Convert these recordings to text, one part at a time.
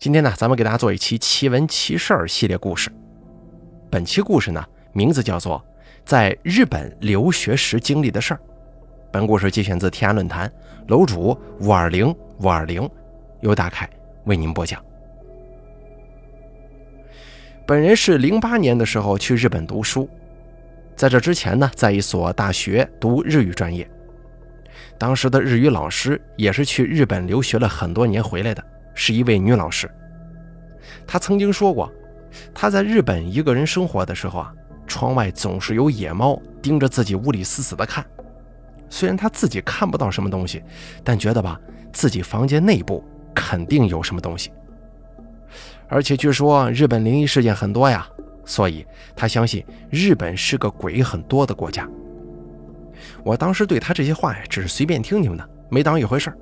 今天呢，咱们给大家做一期奇闻奇事儿系列故事。本期故事呢，名字叫做《在日本留学时经历的事儿》。本故事节选自天涯论坛，楼主五二零五二零由大凯为您播讲。本人是零八年的时候去日本读书，在这之前呢，在一所大学读日语专业。当时的日语老师也是去日本留学了很多年回来的，是一位女老师。她曾经说过，她在日本一个人生活的时候啊，窗外总是有野猫盯着自己屋里死死的看。虽然她自己看不到什么东西，但觉得吧，自己房间内部肯定有什么东西。而且据说日本灵异事件很多呀，所以她相信日本是个鬼很多的国家。我当时对他这些话呀，只是随便听听的，没当一回事儿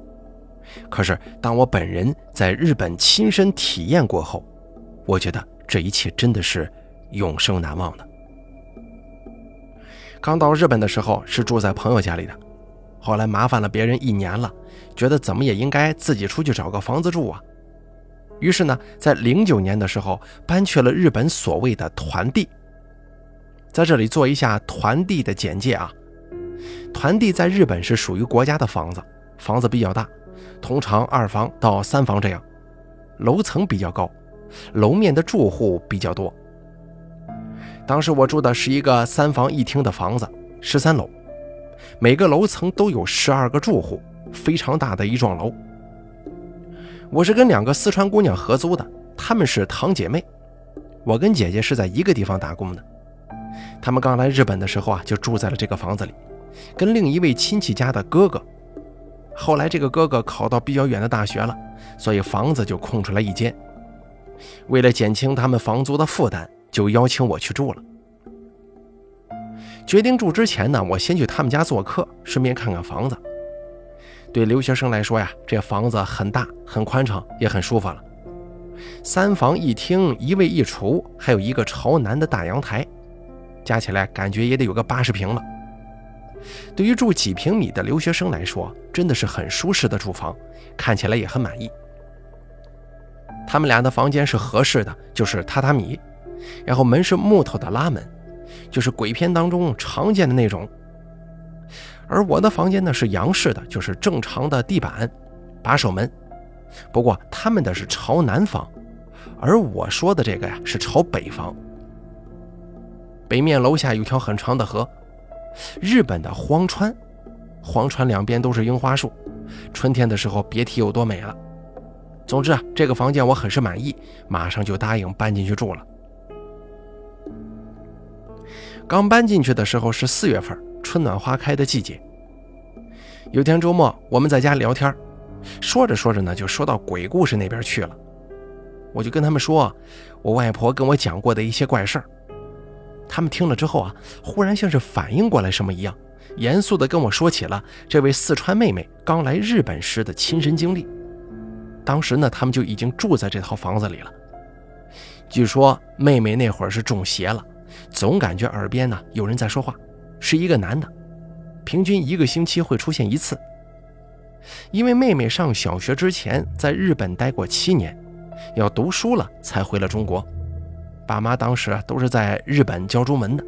可是当我本人在日本亲身体验过后，我觉得这一切真的是永生难忘的。刚到日本的时候是住在朋友家里的，后来麻烦了别人一年了，觉得怎么也应该自己出去找个房子住啊。于是呢，在零九年的时候搬去了日本所谓的团地。在这里做一下团地的简介啊。团地在日本是属于国家的房子，房子比较大，通常二房到三房这样，楼层比较高，楼面的住户比较多。当时我住的是一个三房一厅的房子，十三楼，每个楼层都有十二个住户，非常大的一幢楼。我是跟两个四川姑娘合租的，她们是堂姐妹，我跟姐姐是在一个地方打工的。她们刚来日本的时候啊，就住在了这个房子里。跟另一位亲戚家的哥哥，后来这个哥哥考到比较远的大学了，所以房子就空出来一间。为了减轻他们房租的负担，就邀请我去住了。决定住之前呢，我先去他们家做客，顺便看看房子。对留学生来说呀，这房子很大、很宽敞，也很舒服了。三房一厅，一卫一厨，还有一个朝南的大阳台，加起来感觉也得有个八十平了。对于住几平米的留学生来说，真的是很舒适的住房，看起来也很满意。他们俩的房间是合适的，就是榻榻米，然后门是木头的拉门，就是鬼片当中常见的那种。而我的房间呢是洋式的，就是正常的地板，把手门。不过他们的是朝南方，而我说的这个呀是朝北方。北面楼下有条很长的河。日本的荒川，荒川两边都是樱花树，春天的时候别提有多美了。总之啊，这个房间我很是满意，马上就答应搬进去住了。刚搬进去的时候是四月份，春暖花开的季节。有天周末，我们在家聊天，说着说着呢，就说到鬼故事那边去了。我就跟他们说，我外婆跟我讲过的一些怪事儿。他们听了之后啊，忽然像是反应过来什么一样，严肃地跟我说起了这位四川妹妹刚来日本时的亲身经历。当时呢，他们就已经住在这套房子里了。据说妹妹那会儿是中邪了，总感觉耳边呢有人在说话，是一个男的，平均一个星期会出现一次。因为妹妹上小学之前在日本待过七年，要读书了才回了中国。爸妈当时都是在日本教中文的，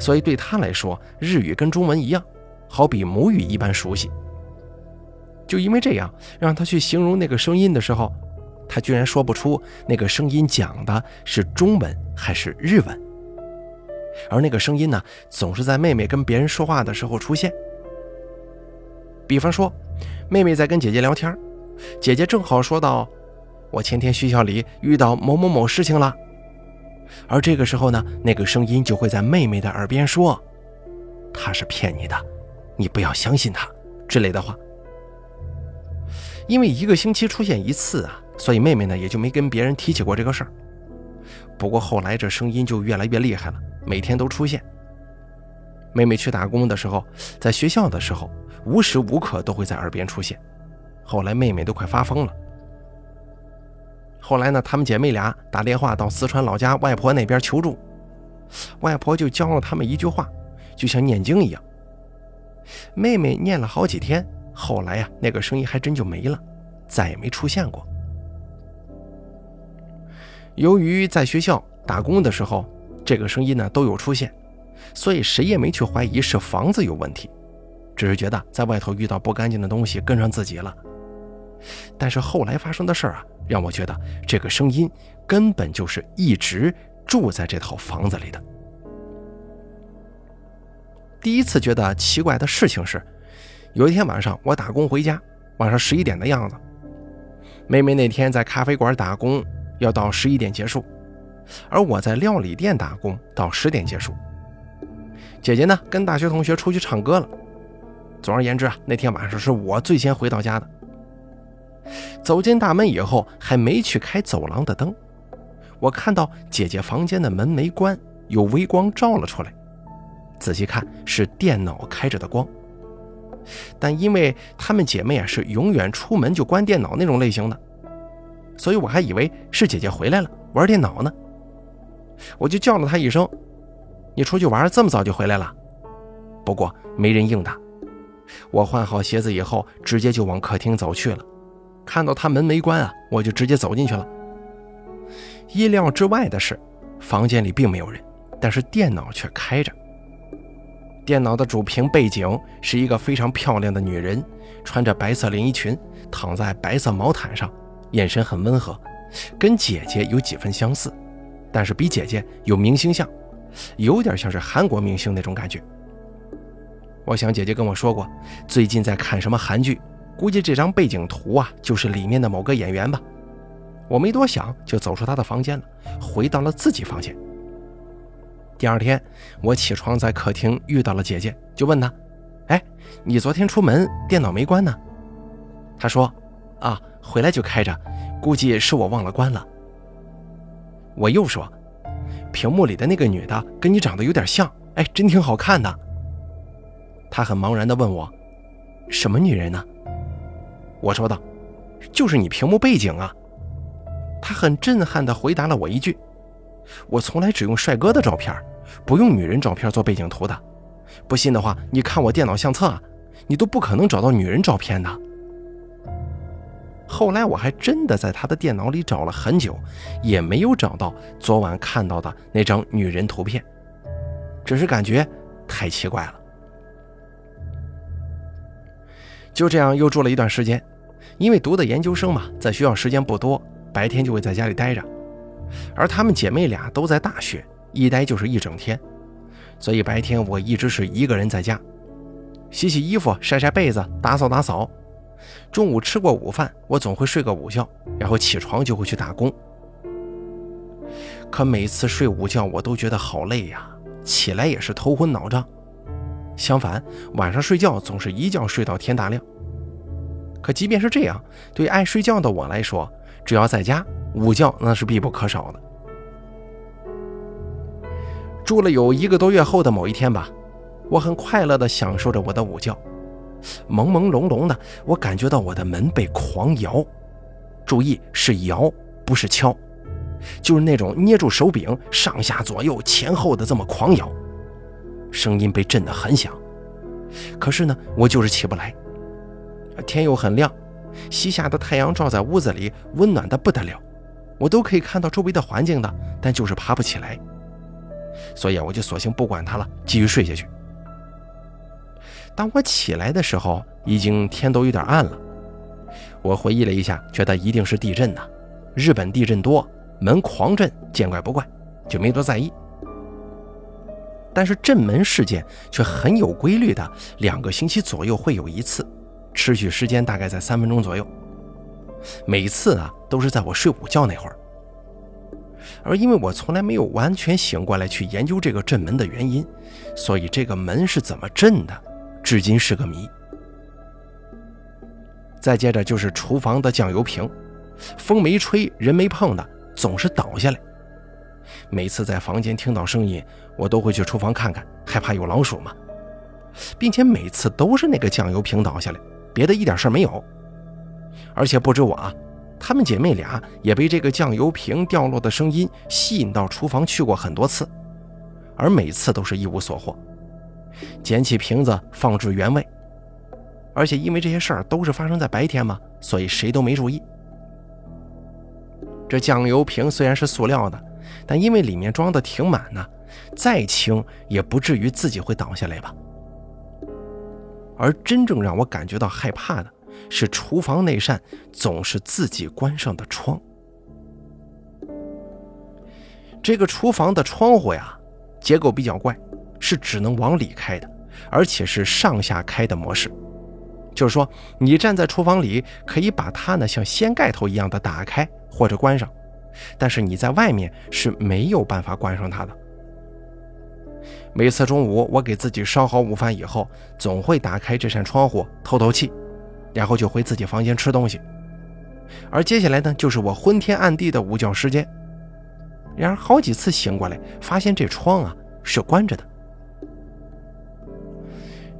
所以对他来说，日语跟中文一样，好比母语一般熟悉。就因为这样，让他去形容那个声音的时候，他居然说不出那个声音讲的是中文还是日文。而那个声音呢，总是在妹妹跟别人说话的时候出现。比方说，妹妹在跟姐姐聊天，姐姐正好说到：“我前天学校里遇到某某某事情了。”而这个时候呢，那个声音就会在妹妹的耳边说：“他是骗你的，你不要相信他。”之类的话。因为一个星期出现一次啊，所以妹妹呢也就没跟别人提起过这个事儿。不过后来这声音就越来越厉害了，每天都出现。妹妹去打工的时候，在学校的时候，无时无刻都会在耳边出现。后来妹妹都快发疯了。后来呢，她们姐妹俩打电话到四川老家外婆那边求助，外婆就教了她们一句话，就像念经一样。妹妹念了好几天，后来呀，那个声音还真就没了，再也没出现过。由于在学校打工的时候，这个声音呢都有出现，所以谁也没去怀疑是房子有问题，只是觉得在外头遇到不干净的东西跟上自己了。但是后来发生的事儿啊，让我觉得这个声音根本就是一直住在这套房子里的。第一次觉得奇怪的事情是，有一天晚上我打工回家，晚上十一点的样子。妹妹那天在咖啡馆打工，要到十一点结束，而我在料理店打工，到十点结束。姐姐呢，跟大学同学出去唱歌了。总而言之啊，那天晚上是我最先回到家的。走进大门以后，还没去开走廊的灯，我看到姐姐房间的门没关，有微光照了出来。仔细看，是电脑开着的光。但因为她们姐妹啊是永远出门就关电脑那种类型的，所以我还以为是姐姐回来了玩电脑呢。我就叫了她一声：“你出去玩这么早就回来了？”不过没人应答。我换好鞋子以后，直接就往客厅走去了。看到他门没关啊，我就直接走进去了。意料之外的是，房间里并没有人，但是电脑却开着。电脑的主屏背景是一个非常漂亮的女人，穿着白色连衣裙，躺在白色毛毯上，眼神很温和，跟姐姐有几分相似，但是比姐姐有明星相，有点像是韩国明星那种感觉。我想姐姐跟我说过，最近在看什么韩剧，估计这张背景图啊就是里面的某个演员吧。我没多想，就走出他的房间了，回到了自己房间。第二天，我起床在客厅遇到了姐姐，就问她：“哎，你昨天出门电脑没关呢？”她说：“啊，回来就开着，估计是我忘了关了。”我又说：“屏幕里的那个女的跟你长得有点像，哎，真挺好看的。”她很茫然地问我：“什么女人呢？”我说道：“就是你屏幕背景啊。”他很震撼地回答了我一句。我从来只用帅哥的照片，不用女人照片做背景图的。不信的话，你看我电脑相册啊，你都不可能找到女人照片的。后来我还真的在他的电脑里找了很久，也没有找到昨晚看到的那张女人图片，只是感觉太奇怪了。就这样又住了一段时间，因为读的研究生嘛，在学校时间不多，白天就会在家里待着。而她们姐妹俩都在大学，一待就是一整天，所以白天我一直是一个人在家，洗洗衣服、晒晒被子、打扫打扫。中午吃过午饭，我总会睡个午觉，然后起床就会去打工。可每次睡午觉，我都觉得好累呀，起来也是头昏脑胀。相反，晚上睡觉总是一觉睡到天大亮。可即便是这样，对爱睡觉的我来说，只要在家。午觉那是必不可少的。住了有一个多月后的某一天吧，我很快乐地享受着我的午觉。朦朦胧胧的，我感觉到我的门被狂摇，注意是摇，不是敲，就是那种捏住手柄上下左右前后的这么狂摇，声音被震得很响。可是呢，我就是起不来。天又很亮，西下的太阳照在屋子里，温暖的不得了。我都可以看到周围的环境的，但就是爬不起来，所以我就索性不管它了，继续睡下去。当我起来的时候，已经天都有点暗了。我回忆了一下，觉得一定是地震呐，日本地震多，门狂震，见怪不怪，就没多在意。但是震门事件却很有规律的，两个星期左右会有一次，持续时间大概在三分钟左右。每次啊，都是在我睡午觉那会儿，而因为我从来没有完全醒过来去研究这个震门的原因，所以这个门是怎么震的，至今是个谜。再接着就是厨房的酱油瓶，风没吹，人没碰的，总是倒下来。每次在房间听到声音，我都会去厨房看看，害怕有老鼠嘛，并且每次都是那个酱油瓶倒下来，别的一点事儿没有。而且不止我啊，她们姐妹俩也被这个酱油瓶掉落的声音吸引到厨房去过很多次，而每次都是一无所获。捡起瓶子放置原位，而且因为这些事儿都是发生在白天嘛，所以谁都没注意。这酱油瓶虽然是塑料的，但因为里面装的挺满呢，再轻也不至于自己会倒下来吧。而真正让我感觉到害怕的是厨房那扇总是自己关上的窗。这个厨房的窗户呀，结构比较怪，是只能往里开的，而且是上下开的模式。就是说，你站在厨房里，可以把它呢像掀盖头一样的打开或者关上，但是你在外面是没有办法关上它的。每次中午我给自己烧好午饭以后，总会打开这扇窗户透透气，然后就回自己房间吃东西。而接下来呢，就是我昏天暗地的午觉时间。然而好几次醒过来，发现这窗啊是关着的。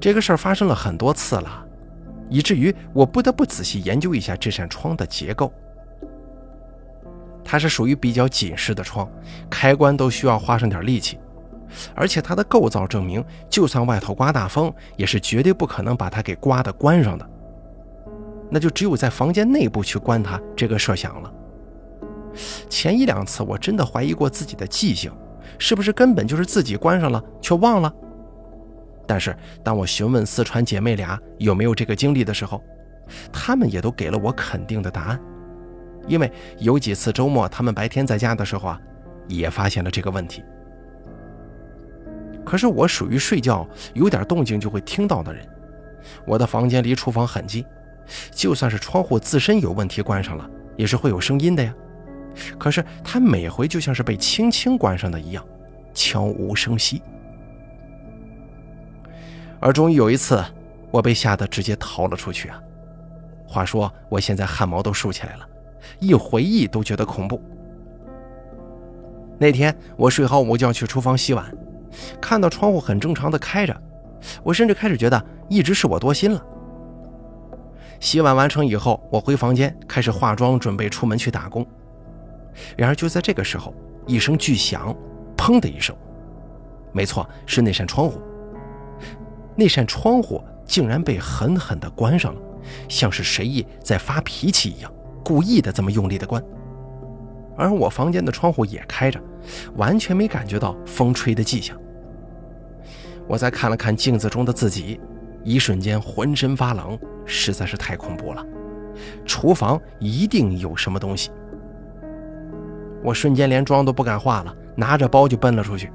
这个事儿发生了很多次了。以至于我不得不仔细研究一下这扇窗的结构。它是属于比较紧实的窗，开关都需要花上点力气，而且它的构造证明，就算外头刮大风，也是绝对不可能把它给刮的关上的。那就只有在房间内部去关它这个设想了。前一两次我真的怀疑过自己的记性，是不是根本就是自己关上了却忘了。但是，当我询问四川姐妹俩有没有这个经历的时候，她们也都给了我肯定的答案。因为有几次周末，她们白天在家的时候啊，也发现了这个问题。可是我属于睡觉有点动静就会听到的人，我的房间离厨房很近，就算是窗户自身有问题关上了，也是会有声音的呀。可是它每回就像是被轻轻关上的一样，悄无声息。而终于有一次，我被吓得直接逃了出去啊！话说，我现在汗毛都竖起来了，一回忆都觉得恐怖。那天我睡好午觉去厨房洗碗，看到窗户很正常的开着，我甚至开始觉得一直是我多心了。洗碗完成以后，我回房间开始化妆，准备出门去打工。然而就在这个时候，一声巨响，砰的一声，没错，是那扇窗户。那扇窗户竟然被狠狠地关上了，像是谁意在发脾气一样，故意的这么用力的关。而我房间的窗户也开着，完全没感觉到风吹的迹象。我再看了看镜子中的自己，一瞬间浑身发冷，实在是太恐怖了。厨房一定有什么东西。我瞬间连妆都不敢化了，拿着包就奔了出去。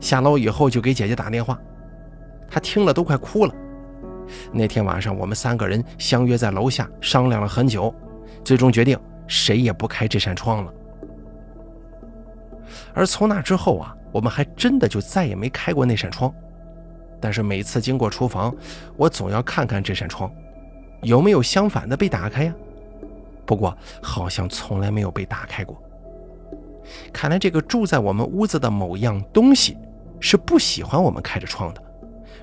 下楼以后就给姐姐打电话。她听了都快哭了。那天晚上，我们三个人相约在楼下商量了很久，最终决定谁也不开这扇窗了。而从那之后啊，我们还真的就再也没开过那扇窗。但是每次经过厨房，我总要看看这扇窗，有没有相反的被打开呀？不过好像从来没有被打开过。看来这个住在我们屋子的某样东西，是不喜欢我们开着窗的。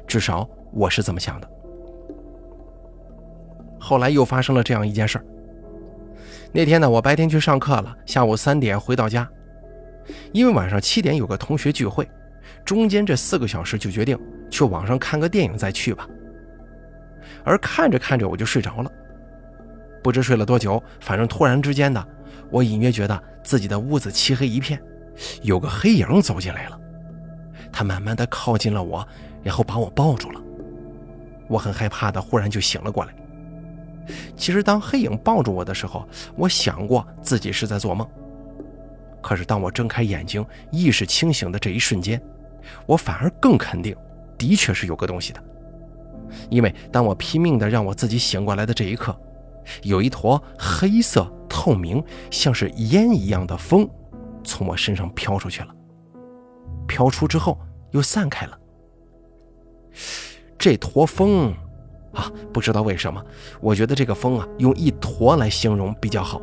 至少我是这么想的。后来又发生了这样一件事儿。那天呢，我白天去上课了，下午三点回到家，因为晚上七点有个同学聚会，中间这四个小时就决定去网上看个电影再去吧。而看着看着我就睡着了，不知睡了多久，反正突然之间的，我隐约觉得自己的屋子漆黑一片，有个黑影走进来了，他慢慢的靠近了我。然后把我抱住了，我很害怕的，忽然就醒了过来。其实当黑影抱住我的时候，我想过自己是在做梦。可是当我睁开眼睛，意识清醒的这一瞬间，我反而更肯定，的确是有个东西的。因为当我拼命的让我自己醒过来的这一刻，有一坨黑色透明、像是烟一样的风，从我身上飘出去了。飘出之后又散开了。这坨风，啊，不知道为什么，我觉得这个风啊，用一坨来形容比较好。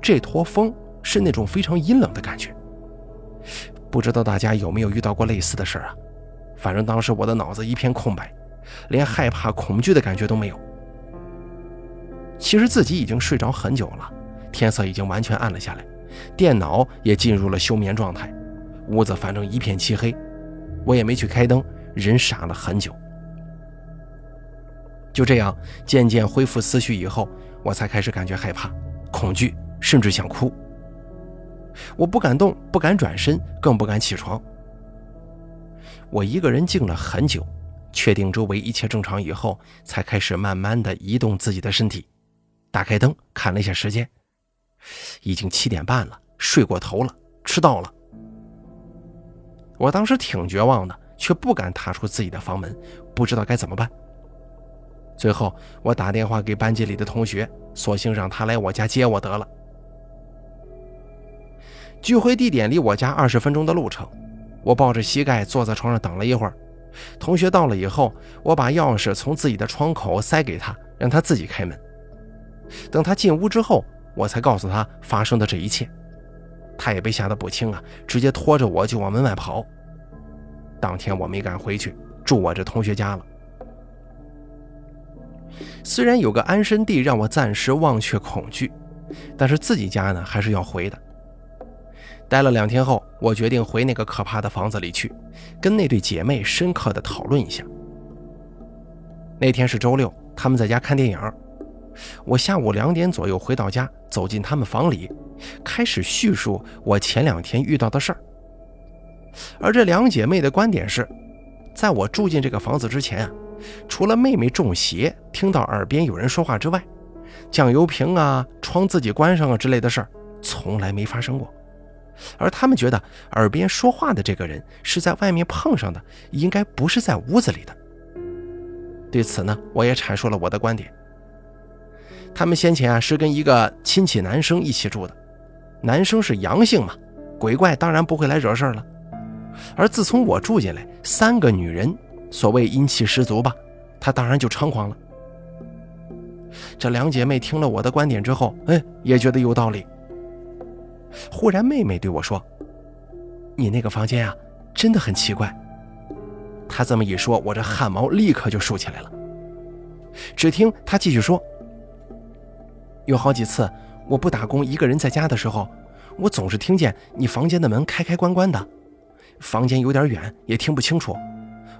这坨风是那种非常阴冷的感觉。不知道大家有没有遇到过类似的事儿啊？反正当时我的脑子一片空白，连害怕、恐惧的感觉都没有。其实自己已经睡着很久了，天色已经完全暗了下来，电脑也进入了休眠状态，屋子反正一片漆黑。我也没去开灯，人傻了很久。就这样渐渐恢复思绪以后，我才开始感觉害怕、恐惧，甚至想哭。我不敢动，不敢转身，更不敢起床。我一个人静了很久，确定周围一切正常以后，才开始慢慢的移动自己的身体。打开灯，看了一下时间，已经七点半了，睡过头了，迟到了。我当时挺绝望的，却不敢踏出自己的房门，不知道该怎么办。最后，我打电话给班级里的同学，索性让他来我家接我得了。聚会地点离我家二十分钟的路程，我抱着膝盖坐在床上等了一会儿。同学到了以后，我把钥匙从自己的窗口塞给他，让他自己开门。等他进屋之后，我才告诉他发生的这一切。他也被吓得不轻啊，直接拖着我就往门外跑。当天我没敢回去住我这同学家了。虽然有个安身地让我暂时忘却恐惧，但是自己家呢还是要回的。待了两天后，我决定回那个可怕的房子里去，跟那对姐妹深刻的讨论一下。那天是周六，他们在家看电影。我下午两点左右回到家，走进他们房里，开始叙述我前两天遇到的事儿。而这两姐妹的观点是，在我住进这个房子之前啊，除了妹妹中邪听到耳边有人说话之外，酱油瓶啊、窗自己关上啊之类的事儿，从来没发生过。而他们觉得耳边说话的这个人是在外面碰上的，应该不是在屋子里的。对此呢，我也阐述了我的观点。他们先前啊是跟一个亲戚男生一起住的，男生是阳性嘛，鬼怪当然不会来惹事儿了。而自从我住进来，三个女人，所谓阴气十足吧，他当然就猖狂了。这两姐妹听了我的观点。之后，哎，也觉得有道理。忽然，妹妹对我说：“你那个房间啊，真的很奇怪。”她这么一说，我这汗毛立刻就竖起来了。只听她继续说：“有好几次，我不打工，一个人在家的时候，我总是听见你房间的门开开关关的。房间有点远，也听不清楚，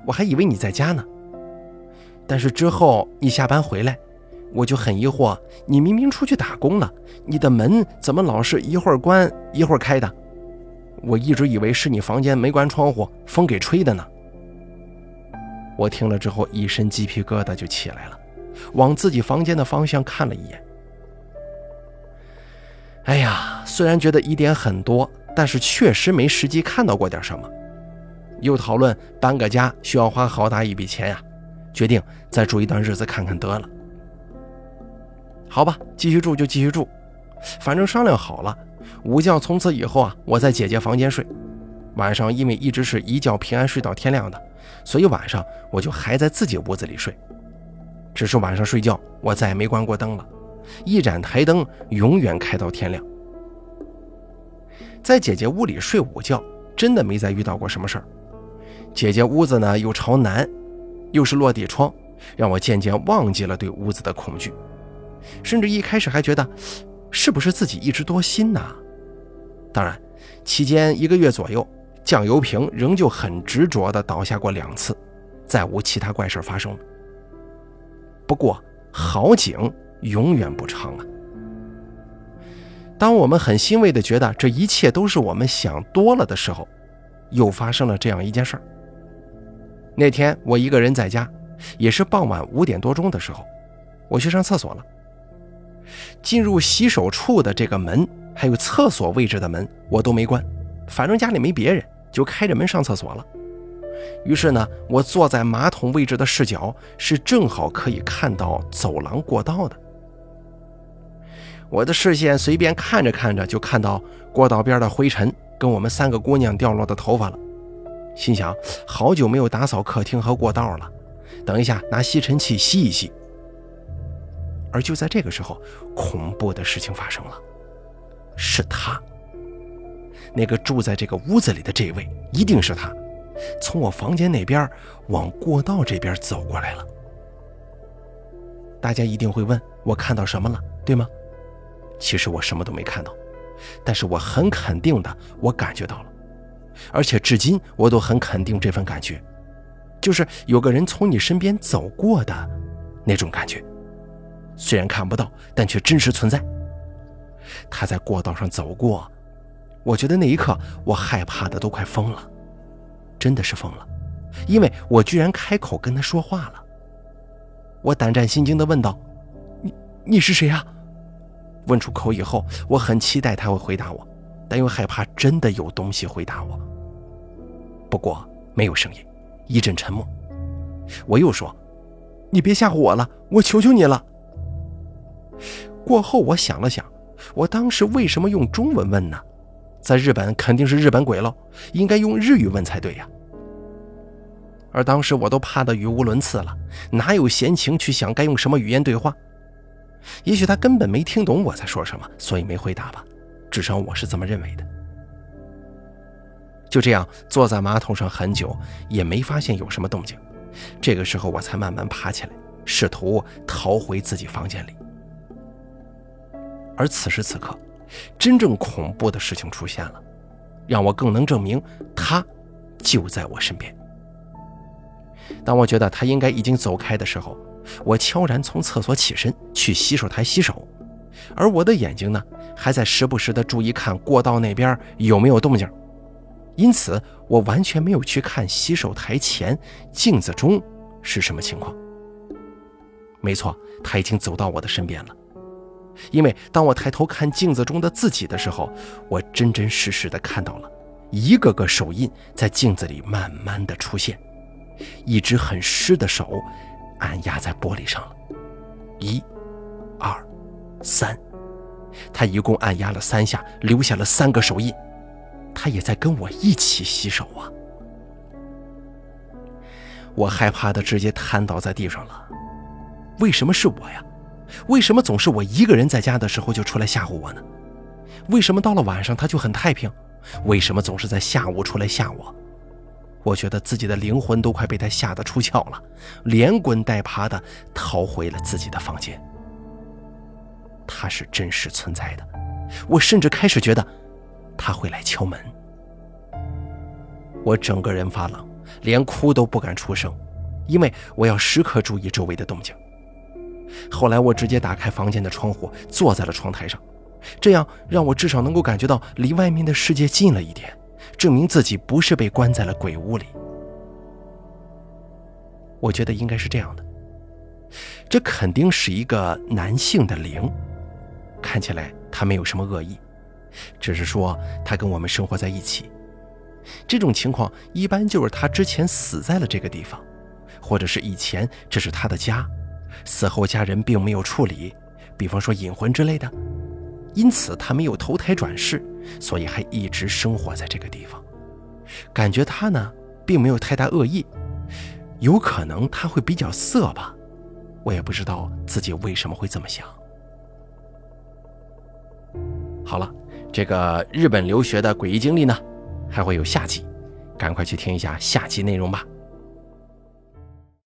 我还以为你在家呢。但是之后你下班回来。”我就很疑惑，你明明出去打工了，你的门怎么老是一会儿关一会儿开的？我一直以为是你房间没关窗户，风给吹的呢。我听了之后，一身鸡皮疙瘩就起来了，往自己房间的方向看了一眼。哎呀，虽然觉得疑点很多，但是确实没实际看到过点什么。又讨论搬个家需要花好大一笔钱呀，决定再住一段日子看看得了。好吧，继续住就继续住，反正商量好了，午觉从此以后啊，我在姐姐房间睡。晚上因为一直是一觉平安睡到天亮的，所以晚上我就还在自己屋子里睡。只是晚上睡觉，我再也没关过灯了，一盏台灯永远开到天亮。在姐姐屋里睡午觉，真的没再遇到过什么事儿。姐姐屋子呢又朝南，又是落地窗，让我渐渐忘记了对屋子的恐惧。甚至一开始还觉得，是不是自己一直多心呢？当然，期间一个月左右，酱油瓶仍旧很执着地倒下过两次，再无其他怪事发生。不过好景永远不长啊！当我们很欣慰地觉得这一切都是我们想多了的时候，又发生了这样一件事儿。那天我一个人在家，也是傍晚五点多钟的时候，我去上厕所了。进入洗手处的这个门，还有厕所位置的门，我都没关，反正家里没别人，就开着门上厕所了。于是呢，我坐在马桶位置的视角是正好可以看到走廊过道的。我的视线随便看着看着，就看到过道边的灰尘跟我们三个姑娘掉落的头发了。心想，好久没有打扫客厅和过道了，等一下拿吸尘器吸一吸。而就在这个时候，恐怖的事情发生了，是他，那个住在这个屋子里的这位，一定是他，从我房间那边往过道这边走过来了。大家一定会问我看到什么了，对吗？其实我什么都没看到，但是我很肯定的，我感觉到了，而且至今我都很肯定这份感觉，就是有个人从你身边走过的那种感觉。虽然看不到，但却真实存在。他在过道上走过。我觉得那一刻，我害怕的都快疯了，真的是疯了，因为我居然开口跟他说话了。我胆战心惊地问道：“你你是谁呀？”问出口以后，我很期待他会回答我，但又害怕真的有东西回答我。不过没有声音，一阵沉默。我又说：“你别吓唬我了，我求求你了。”过后我想了想，我当时为什么用中文问呢？在日本肯定是日本鬼喽，应该用日语问才对呀。而当时我都怕得语无伦次了，哪有闲情去想该用什么语言对话？也许他根本没听懂我在说什么，所以没回答吧。至少我是这么认为的。就这样坐在马桶上很久，也没发现有什么动静。这个时候我才慢慢爬起来，试图逃回自己房间里。而此时此刻，真正恐怖的事情出现了，让我更能证明他就在我身边。当我觉得他应该已经走开的时候，我悄然从厕所起身去洗手台洗手，而我的眼睛呢，还在时不时的注意看过道那边有没有动静，因此我完全没有去看洗手台前镜子中是什么情况。没错，他已经走到我的身边了。因为当我抬头看镜子中的自己的时候，我真真实实的看到了一个个手印在镜子里慢慢的出现，一只很湿的手按压在玻璃上了，一、二、三，他一共按压了三下，留下了三个手印，他也在跟我一起洗手啊！我害怕的直接瘫倒在地上了，为什么是我呀？为什么总是我一个人在家的时候就出来吓唬我呢？为什么到了晚上他就很太平？为什么总是在下午出来吓我？我觉得自己的灵魂都快被他吓得出窍了，连滚带爬的逃回了自己的房间。他是真实存在的，我甚至开始觉得他会来敲门。我整个人发冷，连哭都不敢出声，因为我要时刻注意周围的动静。后来我直接打开房间的窗户，坐在了窗台上，这样让我至少能够感觉到离外面的世界近了一点，证明自己不是被关在了鬼屋里。我觉得应该是这样的，这肯定是一个男性的灵，看起来他没有什么恶意，只是说他跟我们生活在一起。这种情况一般就是他之前死在了这个地方，或者是以前这是他的家。死后家人并没有处理，比方说引魂之类的，因此他没有投胎转世，所以还一直生活在这个地方。感觉他呢，并没有太大恶意，有可能他会比较色吧，我也不知道自己为什么会这么想。好了，这个日本留学的诡异经历呢，还会有下集，赶快去听一下下集内容吧。